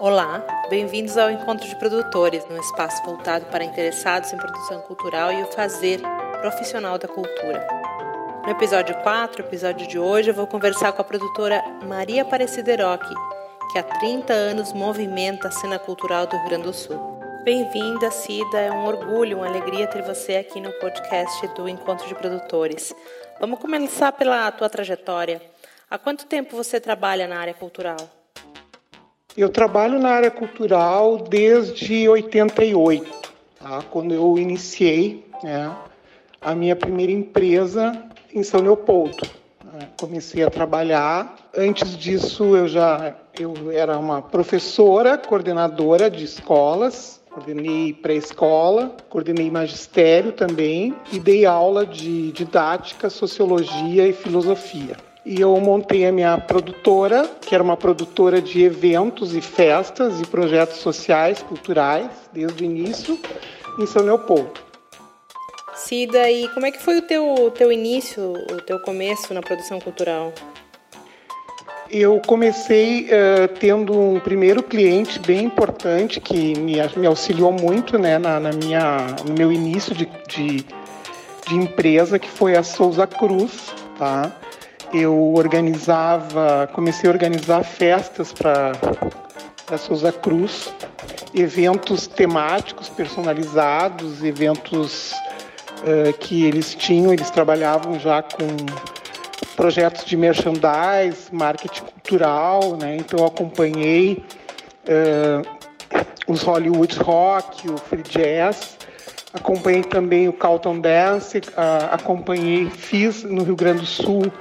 Olá, bem-vindos ao Encontro de Produtores, um espaço voltado para interessados em produção cultural e o fazer profissional da cultura. No episódio 4, episódio de hoje, eu vou conversar com a produtora Maria Aparecida Eroque, que há 30 anos movimenta a cena cultural do Rio Grande do Sul. Bem-vinda, Cida, é um orgulho, uma alegria ter você aqui no podcast do Encontro de Produtores. Vamos começar pela tua trajetória. Há quanto tempo você trabalha na área cultural? Eu trabalho na área cultural desde 88, tá? quando eu iniciei né, a minha primeira empresa em São Leopoldo. Né? Comecei a trabalhar. Antes disso, eu já eu era uma professora, coordenadora de escolas. Coordenei pré-escola, coordenei magistério também e dei aula de didática, sociologia e filosofia e eu montei a minha produtora, que era uma produtora de eventos e festas e projetos sociais, culturais, desde o início, em São Leopoldo. Cida, e como é que foi o teu, teu início, o teu começo na produção cultural? Eu comecei uh, tendo um primeiro cliente bem importante que me, me auxiliou muito né, na, na, minha, no meu início de, de, de empresa, que foi a Souza Cruz, tá? Eu organizava, comecei a organizar festas para a Souza Cruz, eventos temáticos personalizados, eventos uh, que eles tinham, eles trabalhavam já com projetos de merchandise, marketing cultural, né? então eu acompanhei uh, os Hollywood Rock, o Free Jazz, acompanhei também o Carlton Dance, uh, acompanhei, fiz no Rio Grande do Sul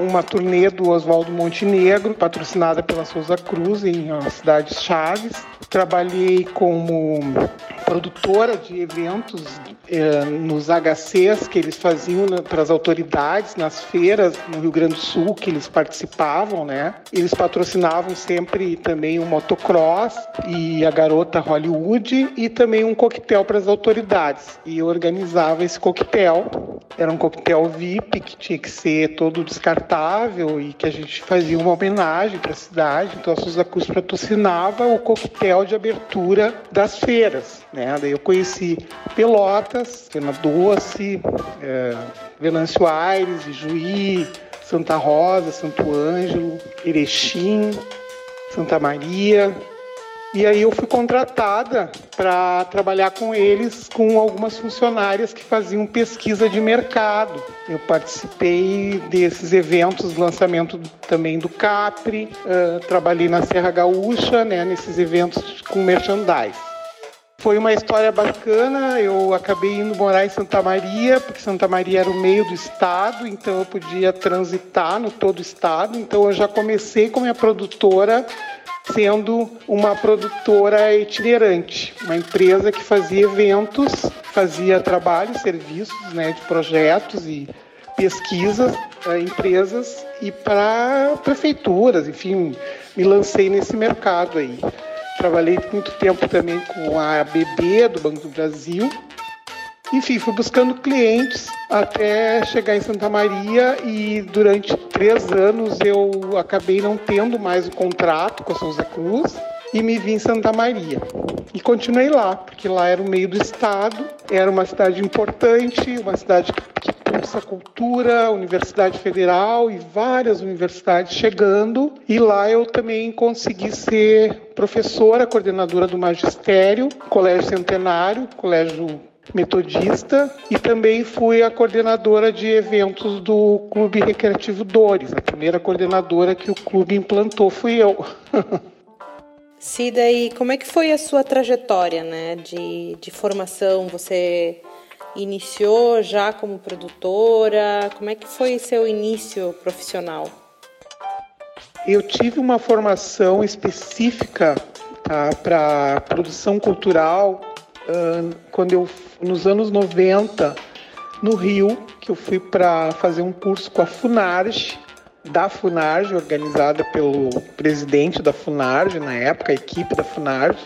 uma turnê do Oswaldo Montenegro, patrocinada pela Souza Cruz, em cidades chaves. Trabalhei como produtora de eventos eh, nos HCs que eles faziam né, para as autoridades, nas feiras no Rio Grande do Sul que eles participavam, né? Eles patrocinavam sempre também o motocross e a garota Hollywood e também um coquetel para as autoridades. E eu organizava esse coquetel. Era um coquetel VIP que tinha que ser todo descartável e que a gente fazia uma homenagem para a cidade. Então a Souza patrocinava o coquetel de abertura das feiras. Né? Daí eu conheci Pelotas, Fena Doce, é, Venâncio Aires, Juí, Santa Rosa, Santo Ângelo, Erechim, Santa Maria. E aí eu fui contratada para trabalhar com eles, com algumas funcionárias que faziam pesquisa de mercado. Eu participei desses eventos, lançamento também do Capri, uh, trabalhei na Serra Gaúcha, né, nesses eventos com merchandise. Foi uma história bacana. Eu acabei indo morar em Santa Maria, porque Santa Maria era o meio do estado, então eu podia transitar no todo o estado. Então eu já comecei com minha produtora sendo uma produtora itinerante, uma empresa que fazia eventos, fazia trabalho, serviços, né, de projetos e pesquisas para empresas e para prefeituras, enfim, me lancei nesse mercado aí. Trabalhei muito tempo também com a ABB do Banco do Brasil. Enfim, fui buscando clientes até chegar em Santa Maria e durante três anos eu acabei não tendo mais o contrato com a Souza Cruz e me vim em Santa Maria. E continuei lá, porque lá era o meio do estado, era uma cidade importante, uma cidade que essa cultura, Universidade Federal e várias universidades chegando. E lá eu também consegui ser professora, coordenadora do magistério, Colégio Centenário, Colégio metodista e também fui a coordenadora de eventos do Clube Recreativo Dores. A primeira coordenadora que o clube implantou fui eu. Cida, e como é que foi a sua trajetória né, de, de formação? Você iniciou já como produtora? Como é que foi seu início profissional? Eu tive uma formação específica tá, para produção cultural quando eu nos anos 90 no Rio, que eu fui para fazer um curso com a Funarge, da Funarge, organizada pelo presidente da Funarge na época, a equipe da Funarge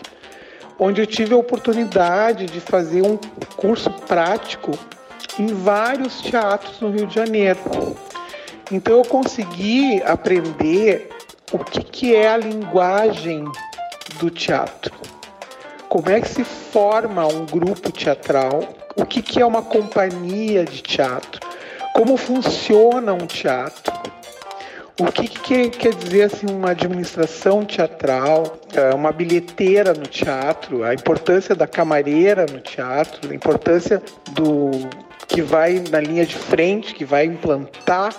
onde eu tive a oportunidade de fazer um curso prático em vários teatros no Rio de Janeiro. Então eu consegui aprender o que, que é a linguagem do teatro. Como é que se forma um grupo teatral? O que, que é uma companhia de teatro? Como funciona um teatro? O que, que quer dizer assim, uma administração teatral, é, uma bilheteira no teatro, a importância da camareira no teatro, a importância do que vai na linha de frente, que vai implantar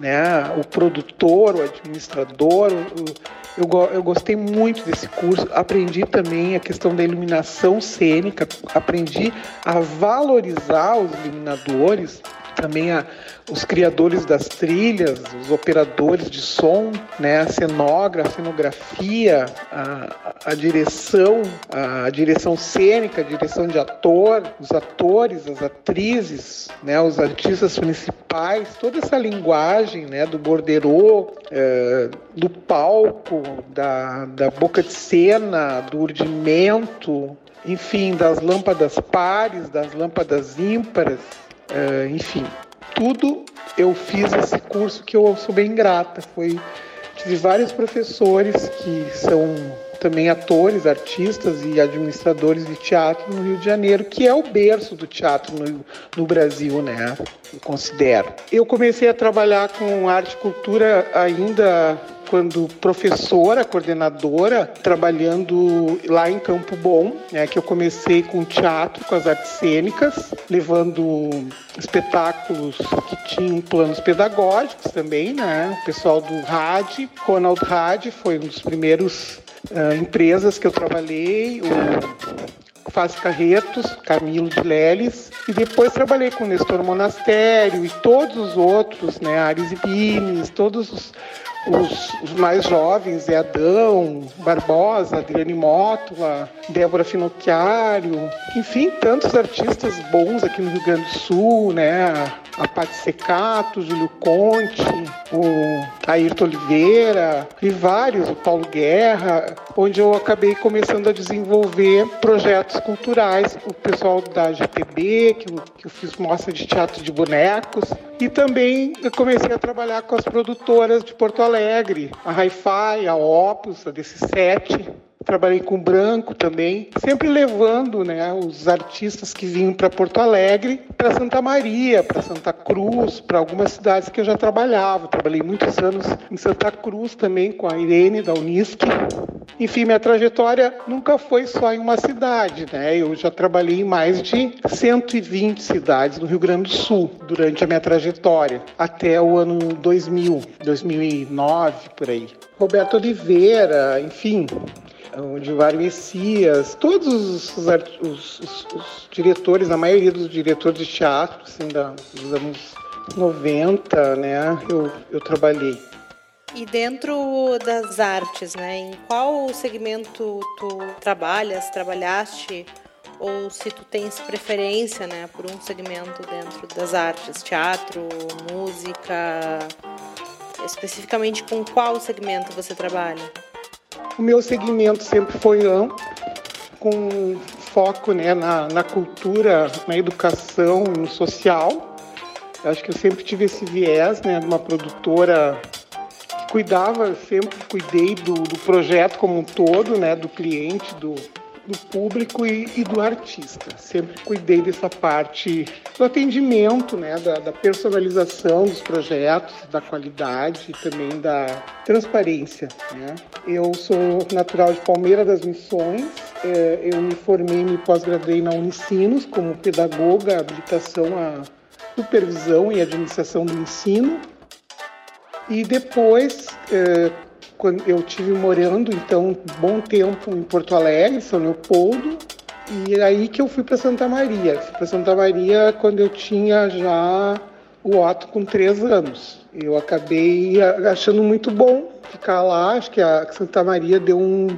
né, o produtor, o administrador. O, eu, eu gostei muito desse curso, aprendi também a questão da iluminação cênica, aprendi a valorizar os iluminadores também a, os criadores das trilhas, os operadores de som, né, a cenógrafa, a cenografia, a, a direção, a, a, direção cênica, a direção de ator, os atores, as atrizes, né, os artistas principais, toda essa linguagem né, do borderô, é, do palco, da, da boca de cena, do urdimento, enfim, das lâmpadas pares, das lâmpadas ímpares, Uh, enfim, tudo eu fiz esse curso que eu sou bem grata. Foi tive vários professores que são também atores, artistas e administradores de teatro no Rio de Janeiro, que é o berço do teatro no, no Brasil, né? Eu considero. Eu comecei a trabalhar com arte e cultura ainda quando professora, coordenadora, trabalhando lá em Campo Bom, né, que eu comecei com teatro, com as artes cênicas, levando espetáculos que tinham planos pedagógicos também, né? O pessoal do RAD, Ronald RAD foi um dos primeiros uh, empresas que eu trabalhei, o Faz Carretos, Camilo de Leles, e depois trabalhei com Nestor Monastério e todos os outros, né, Ares e Pines, todos os, os, os, mais jovens, é Adão, Barbosa, Adriane Mótula, Débora Finocchiario, enfim, tantos artistas bons aqui no Rio Grande do Sul, né? A Paty Secato, Júlio Conte, o Ayrton Oliveira e vários, o Paulo Guerra, onde eu acabei começando a desenvolver projetos culturais, o pessoal da GTB, que eu, que eu fiz mostra de teatro de bonecos, e também eu comecei a trabalhar com as produtoras de Porto Alegre, a Hi-Fi, a Opus, a DC7, trabalhei com branco também, sempre levando né, os artistas que vinham para Porto Alegre, para Santa Maria, para Santa Cruz, para algumas cidades que eu já trabalhava. Trabalhei muitos anos em Santa Cruz também com a Irene da Unisc. Enfim, minha trajetória nunca foi só em uma cidade, né? Eu já trabalhei em mais de 120 cidades no Rio Grande do Sul durante a minha trajetória, até o ano 2000, 2009, por aí. Roberto Oliveira, enfim, o Divário Messias, todos os, os, os, os, diretores, a maioria dos diretores de teatro, assim, da, dos anos 90, né, eu, eu trabalhei. E dentro das artes, né, em qual segmento tu trabalhas, trabalhaste, ou se tu tens preferência, né, por um segmento dentro das artes, teatro, música, especificamente com qual segmento você trabalha? O meu segmento sempre foi amplo, com foco né, na, na cultura, na educação, no social. Eu acho que eu sempre tive esse viés né, de uma produtora que cuidava, sempre cuidei do, do projeto como um todo, né, do cliente, do, do público e, e, do artista. Sempre cuidei dessa parte do atendimento, né, da, da, personalização dos projetos, da qualidade e também da transparência. Né. Eu sou natural de Palmeira das Missões, é, eu me formei, me pós-graduei na Unicinos como pedagoga, habilitação à supervisão e administração do ensino. E depois, é, quando eu tive morando então um bom tempo em Porto Alegre, São Leopoldo, e aí que eu fui para Santa Maria. Fui para Santa Maria quando eu tinha já o Otto com três anos. Eu acabei achando muito bom ficar lá. Acho que a Santa Maria deu um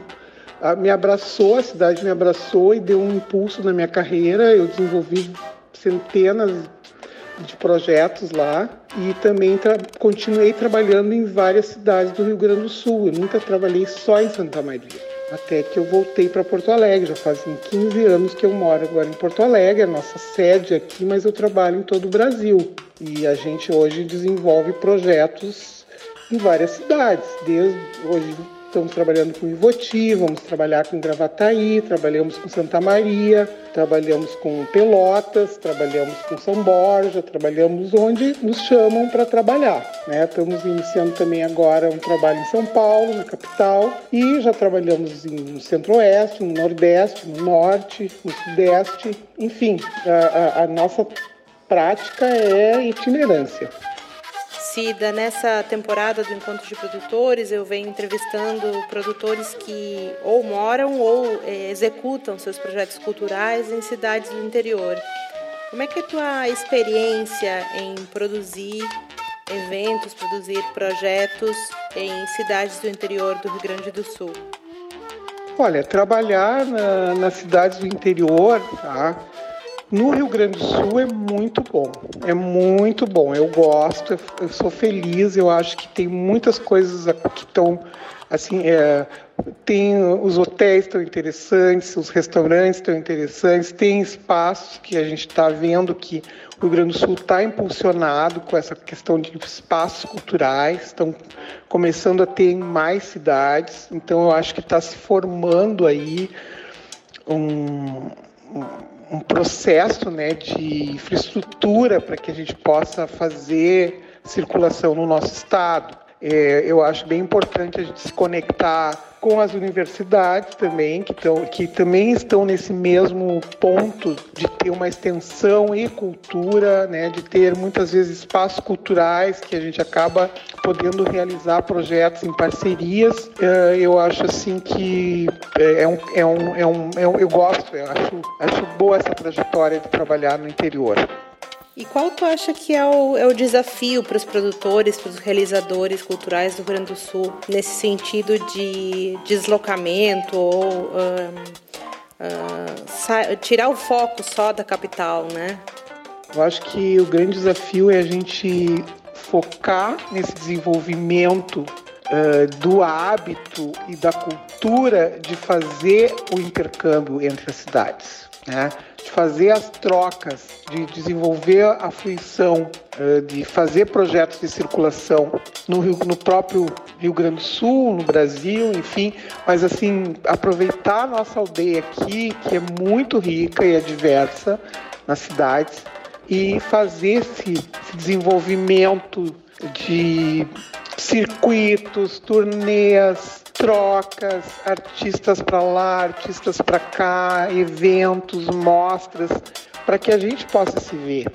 me abraçou, a cidade me abraçou e deu um impulso na minha carreira. Eu desenvolvi centenas de projetos lá e também tra continuei trabalhando em várias cidades do Rio Grande do Sul. Eu nunca trabalhei só em Santa Maria. Até que eu voltei para Porto Alegre, já fazem 15 anos que eu moro agora em Porto Alegre, a nossa sede aqui, mas eu trabalho em todo o Brasil. E a gente hoje desenvolve projetos em várias cidades, desde hoje estamos trabalhando com Ivoti, vamos trabalhar com Gravataí, trabalhamos com Santa Maria, trabalhamos com Pelotas, trabalhamos com São Borja, trabalhamos onde nos chamam para trabalhar. Né? Estamos iniciando também agora um trabalho em São Paulo, na capital, e já trabalhamos no Centro-Oeste, no Nordeste, no Norte, no Sudeste, enfim, a, a, a nossa prática é itinerância. Cida, nessa temporada do Encontro de Produtores, eu venho entrevistando produtores que ou moram ou é, executam seus projetos culturais em cidades do interior. Como é que é a tua experiência em produzir eventos, produzir projetos em cidades do interior do Rio Grande do Sul? Olha, trabalhar na, nas cidades do interior, tá? No Rio Grande do Sul é muito bom, é muito bom. Eu gosto, eu sou feliz. Eu acho que tem muitas coisas que estão assim, é, tem os hotéis estão interessantes, os restaurantes estão interessantes, tem espaços que a gente está vendo que o Rio Grande do Sul está impulsionado com essa questão de espaços culturais, estão começando a ter em mais cidades. Então eu acho que está se formando aí um, um um processo né, de infraestrutura para que a gente possa fazer circulação no nosso estado. É, eu acho bem importante a gente se conectar com as universidades também, que, tão, que também estão nesse mesmo ponto de ter uma extensão e cultura, né, de ter muitas vezes espaços culturais que a gente acaba podendo realizar projetos em parcerias. É, eu acho assim que é, é um, é um, é um, é um eu gosto, eu acho, acho boa essa trajetória de trabalhar no interior. E qual tu acha que é o, é o desafio para os produtores, para os realizadores culturais do Rio Grande do Sul, nesse sentido de deslocamento ou uh, tirar o foco só da capital, né? Eu acho que o grande desafio é a gente focar nesse desenvolvimento uh, do hábito e da cultura de fazer o intercâmbio entre as cidades né? de fazer as trocas, de desenvolver a fruição, eh, de fazer projetos de circulação no, Rio, no próprio Rio Grande do Sul, no Brasil, enfim, mas assim, aproveitar a nossa aldeia aqui, que é muito rica e é diversa nas cidades, e fazer esse, esse desenvolvimento de circuitos, turnês, trocas, artistas para lá, artistas para cá, eventos, mostras, para que a gente possa se ver,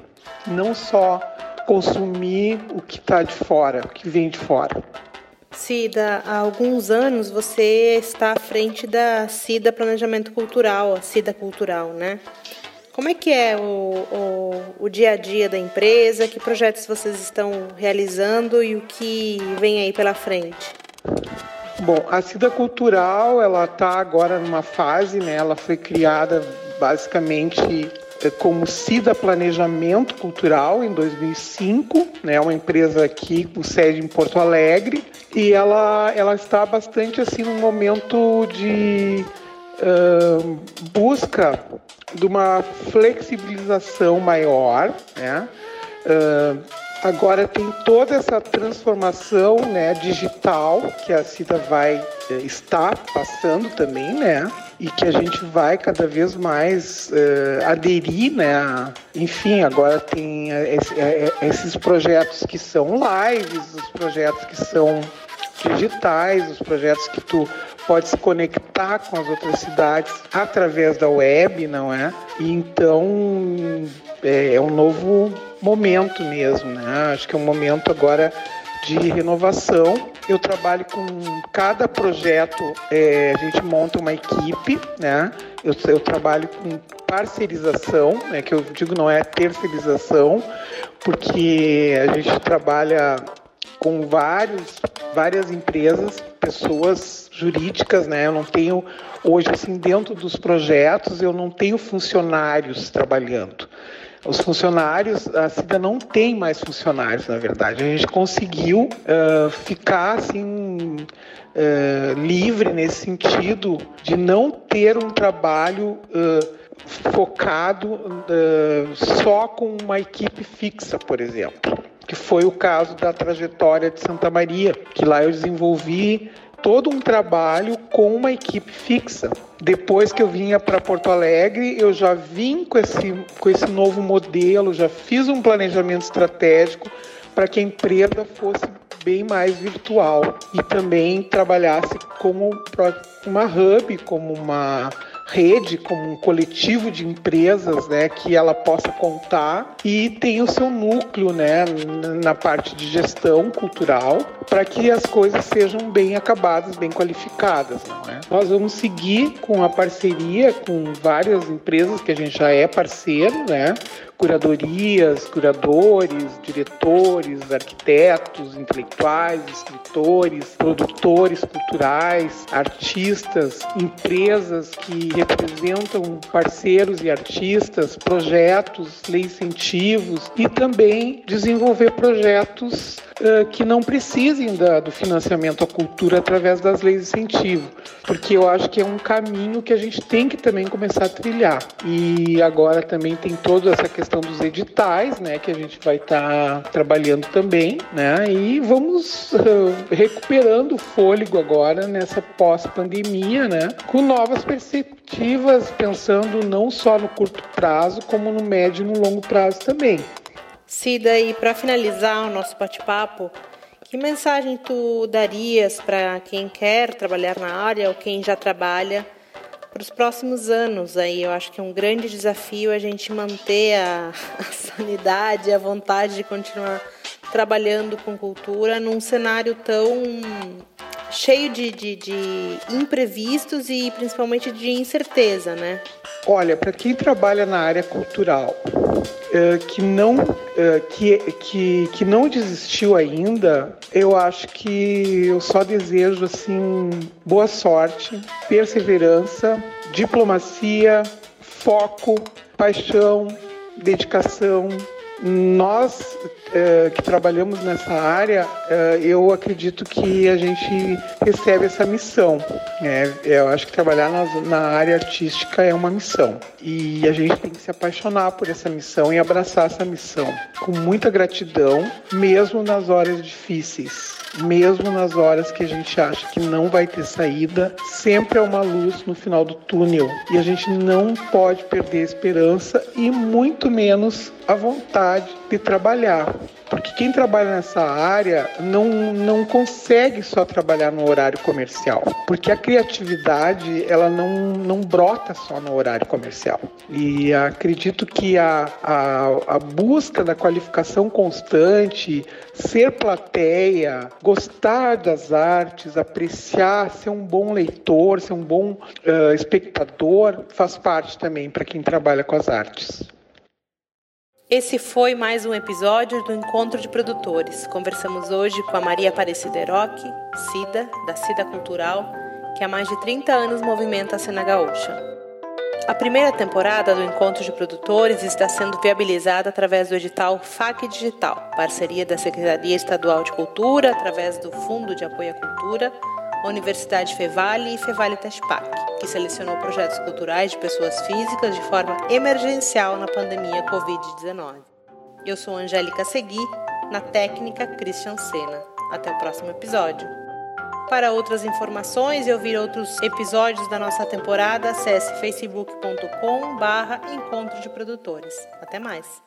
não só consumir o que está de fora, o que vem de fora. Cida, há alguns anos você está à frente da CIDA Planejamento Cultural, a CIDA Cultural, né? Como é que é o, o, o, dia a dia da empresa? Que projetos vocês estão realizando e o que vem aí pela frente? Bom, a Cida Cultural ela está agora numa fase, né? Ela foi criada basicamente eh, como Cida Planejamento Cultural em 2005, né? Uma empresa aqui com sede em Porto Alegre e ela ela está bastante assim num momento de uh, busca de uma flexibilização maior, né? Uh, agora tem toda essa transformação né, digital que a CIDA vai uh, estar passando também, né? E que a gente vai cada vez mais uh, aderir, né? Enfim, agora tem esses projetos que são lives, os projetos que são digitais, os projetos que tu pode se conectar com as outras cidades através da web, não é? E então é, é um novo momento mesmo, né? Acho que é um momento agora de renovação. Eu trabalho com cada projeto, é, a gente monta uma equipe, né? Eu, eu trabalho com parcerização, né? Que eu digo não é terceirização, porque a gente trabalha com vários, várias empresas, pessoas jurídicas, né? Eu não tenho hoje assim dentro dos projetos, eu não tenho funcionários trabalhando. Os funcionários, a CIDA não tem mais funcionários, na verdade. A gente conseguiu uh, ficar assim uh, livre nesse sentido de não ter um trabalho uh, focado só com uma equipe fixa, por exemplo que foi o caso da trajetória de Santa Maria, que lá eu desenvolvi todo um trabalho com uma equipe fixa. Depois que eu vinha para Porto Alegre, eu já vim com esse, com esse novo modelo, já fiz um planejamento estratégico para que a empresa fosse bem mais virtual e também trabalhasse como uma hub, como uma rede, como um coletivo de empresas, né, que ela possa contar e tem o seu núcleo, né, na parte de gestão cultural, para que as coisas sejam bem acabadas, bem qualificadas, não é? Nós vamos seguir com a parceria com várias empresas que a gente já é parceiro, né? Curadorias, curadores, diretores, arquitetos, intelectuais, escritores, produtores culturais, artistas, empresas que representam parceiros e artistas, projetos, leis incentivos e também desenvolver projetos que não precisem da, do financiamento à cultura através das leis de incentivo, porque eu acho que é um caminho que a gente tem que também começar a trilhar. E agora também tem toda essa questão dos editais, né, que a gente vai estar tá trabalhando também, né, e vamos uh, recuperando o fôlego agora nessa pós-pandemia, né, com novas perspectivas, pensando não só no curto prazo, como no médio e no longo prazo também. Cida, e para finalizar o nosso bate-papo, que mensagem tu darias para quem quer trabalhar na área ou quem já trabalha para os próximos anos? Aí eu acho que é um grande desafio a gente manter a, a sanidade, a vontade de continuar trabalhando com cultura num cenário tão cheio de, de, de imprevistos e principalmente de incerteza, né? Olha, para quem trabalha na área cultural, uh, que não uh, que, que, que não desistiu ainda, eu acho que eu só desejo assim boa sorte, perseverança, diplomacia, foco, paixão, dedicação. Nós uh, que trabalhamos nessa área, eu acredito que a gente recebe essa missão. Né? Eu acho que trabalhar na, na área artística é uma missão. E a gente tem que se apaixonar por essa missão e abraçar essa missão com muita gratidão, mesmo nas horas difíceis, mesmo nas horas que a gente acha que não vai ter saída, sempre há uma luz no final do túnel. E a gente não pode perder a esperança e muito menos a vontade de trabalhar. Porque quem trabalha nessa área não, não consegue só trabalhar no horário comercial, porque a criatividade ela não, não brota só no horário comercial. E acredito que a, a, a busca da qualificação constante, ser plateia, gostar das artes, apreciar, ser um bom leitor, ser um bom uh, espectador, faz parte também para quem trabalha com as artes. Esse foi mais um episódio do Encontro de Produtores. Conversamos hoje com a Maria Aparecida Eroque, Cida, da Cida Cultural, que há mais de 30 anos movimenta a cena gaúcha. A primeira temporada do Encontro de Produtores está sendo viabilizada através do edital FAC Digital, parceria da Secretaria Estadual de Cultura, através do Fundo de Apoio à Cultura, Universidade Fevale e Fevale Teshpak, que selecionou projetos culturais de pessoas físicas de forma emergencial na pandemia Covid-19. Eu sou Angélica Segui, na técnica Christian Sena. Até o próximo episódio. Para outras informações e ouvir outros episódios da nossa temporada, acesse facebook.com/encontro de produtores. Até mais.